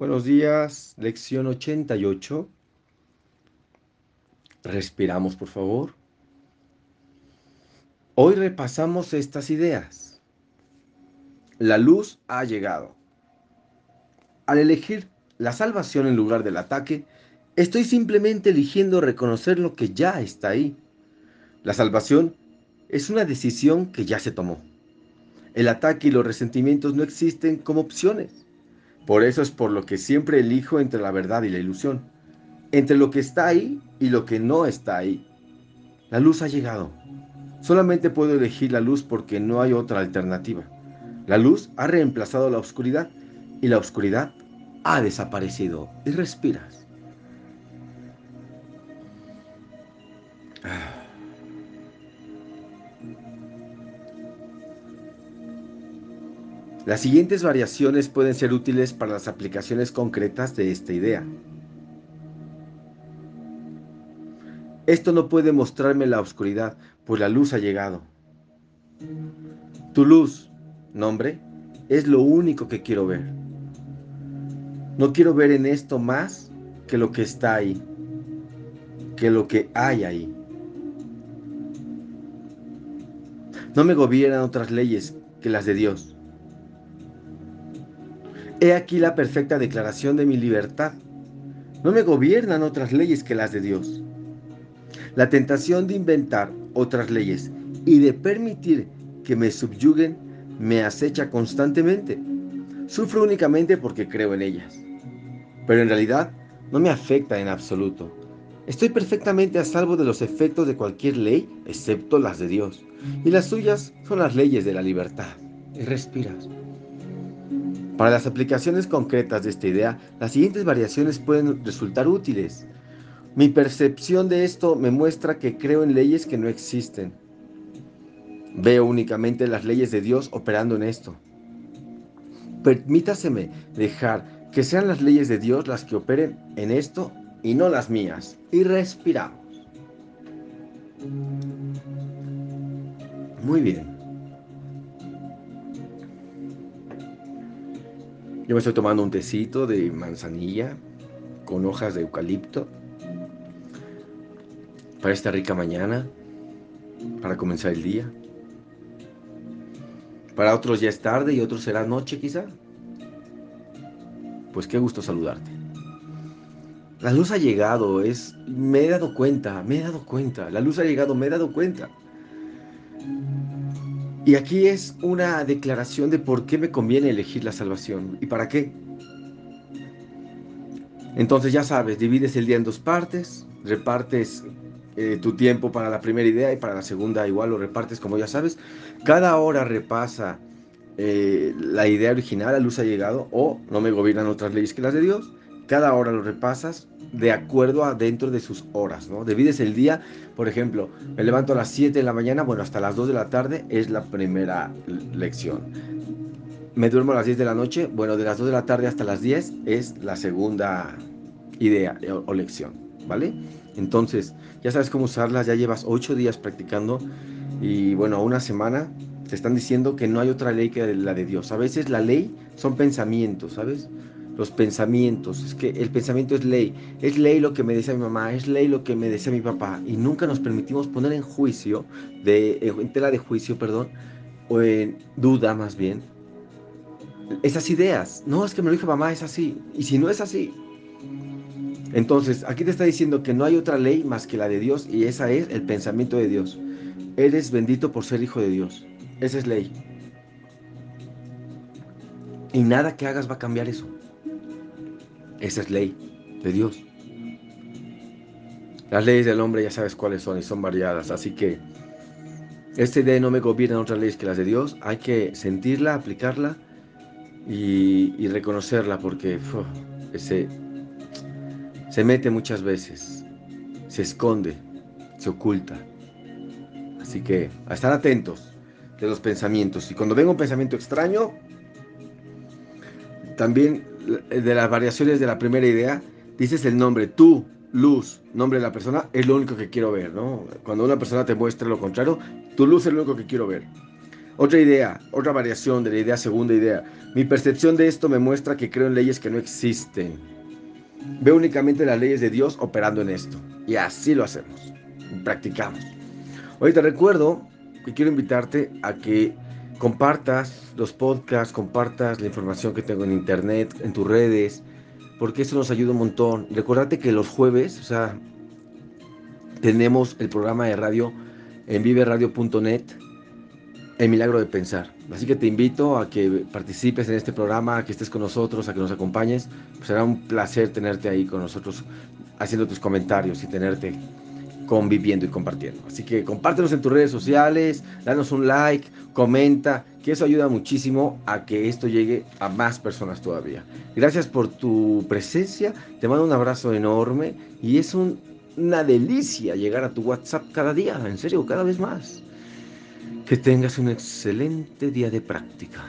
Buenos días, lección 88. Respiramos, por favor. Hoy repasamos estas ideas. La luz ha llegado. Al elegir la salvación en lugar del ataque, estoy simplemente eligiendo reconocer lo que ya está ahí. La salvación es una decisión que ya se tomó. El ataque y los resentimientos no existen como opciones. Por eso es por lo que siempre elijo entre la verdad y la ilusión, entre lo que está ahí y lo que no está ahí. La luz ha llegado. Solamente puedo elegir la luz porque no hay otra alternativa. La luz ha reemplazado la oscuridad y la oscuridad ha desaparecido y respiras. Las siguientes variaciones pueden ser útiles para las aplicaciones concretas de esta idea. Esto no puede mostrarme la oscuridad, pues la luz ha llegado. Tu luz, nombre, es lo único que quiero ver. No quiero ver en esto más que lo que está ahí, que lo que hay ahí. No me gobiernan otras leyes que las de Dios. He aquí la perfecta declaración de mi libertad. No me gobiernan otras leyes que las de Dios. La tentación de inventar otras leyes y de permitir que me subyuguen me acecha constantemente. Sufro únicamente porque creo en ellas. Pero en realidad no me afecta en absoluto. Estoy perfectamente a salvo de los efectos de cualquier ley, excepto las de Dios. Y las suyas son las leyes de la libertad. Y respiras. Para las aplicaciones concretas de esta idea, las siguientes variaciones pueden resultar útiles. Mi percepción de esto me muestra que creo en leyes que no existen. Veo únicamente las leyes de Dios operando en esto. Permítaseme dejar que sean las leyes de Dios las que operen en esto y no las mías. Y respiramos. Muy bien. Yo me estoy tomando un tecito de manzanilla con hojas de eucalipto para esta rica mañana, para comenzar el día. Para otros ya es tarde y otros será noche quizá. Pues qué gusto saludarte. La luz ha llegado, es me he dado cuenta, me he dado cuenta. La luz ha llegado, me he dado cuenta. Y aquí es una declaración de por qué me conviene elegir la salvación y para qué. Entonces ya sabes, divides el día en dos partes, repartes eh, tu tiempo para la primera idea y para la segunda igual lo repartes como ya sabes. Cada hora repasa eh, la idea original, la luz ha llegado o no me gobiernan otras leyes que las de Dios. Cada hora lo repasas de acuerdo a dentro de sus horas, ¿no? Divides el día, por ejemplo, me levanto a las 7 de la mañana, bueno, hasta las 2 de la tarde es la primera lección. Me duermo a las 10 de la noche, bueno, de las 2 de la tarde hasta las 10 es la segunda idea o, lección, ¿vale? Entonces, ya sabes cómo usarlas, ya llevas 8 días practicando y bueno, una semana te están diciendo que no hay otra ley que la de Dios. A veces la ley son pensamientos, ¿sabes? Los pensamientos. Es que el pensamiento es ley. Es ley lo que me decía mi mamá, es ley lo que me decía mi papá. Y nunca nos permitimos poner en juicio, de, en tela de juicio, perdón, o en duda más bien, esas ideas. No, es que me lo dijo mamá, es así. Y si no es así. Entonces, aquí te está diciendo que no hay otra ley más que la de Dios y esa es el pensamiento de Dios. Eres bendito por ser hijo de Dios. Esa es ley. Y nada que hagas va a cambiar eso. Esa es ley de Dios. Las leyes del hombre ya sabes cuáles son y son variadas. Así que esta idea no me gobierna otras leyes que las de Dios. Hay que sentirla, aplicarla y, reconocerla porque ese, se mete muchas veces, se esconde, se oculta. Así que a estar atentos de los pensamientos. Y cuando venga un pensamiento extraño, también de las variaciones de la primera idea, dices el nombre, tú, luz, nombre de la persona, es lo único que quiero ver, ¿no? Cuando una persona te muestra lo contrario, tu luz es lo único que quiero ver. Otra idea, otra variación de la idea, segunda idea. Mi percepción de esto me muestra que creo en leyes que no existen. Veo únicamente las leyes de Dios operando en esto. Y así lo hacemos. Practicamos. Hoy te recuerdo que quiero invitarte a que compartas los podcasts, compartas la información que tengo en internet, en tus redes, porque eso nos ayuda un montón. Recordate que los jueves, o sea, tenemos el programa de radio en viveradio.net, El Milagro de Pensar. Así que te invito a que participes en este programa, a que estés con nosotros, a que nos acompañes. será un placer tenerte ahí con nosotros, haciendo tus comentarios y tenerte conviviendo y compartiendo. Así que compártenos en tus redes sociales, danos un like, comenta, que eso ayuda muchísimo a que esto llegue a más personas todavía. Gracias por tu presencia, te mando un abrazo enorme y es una delicia llegar a tu WhatsApp cada día, en serio, cada vez más. Que tengas un excelente día de práctica.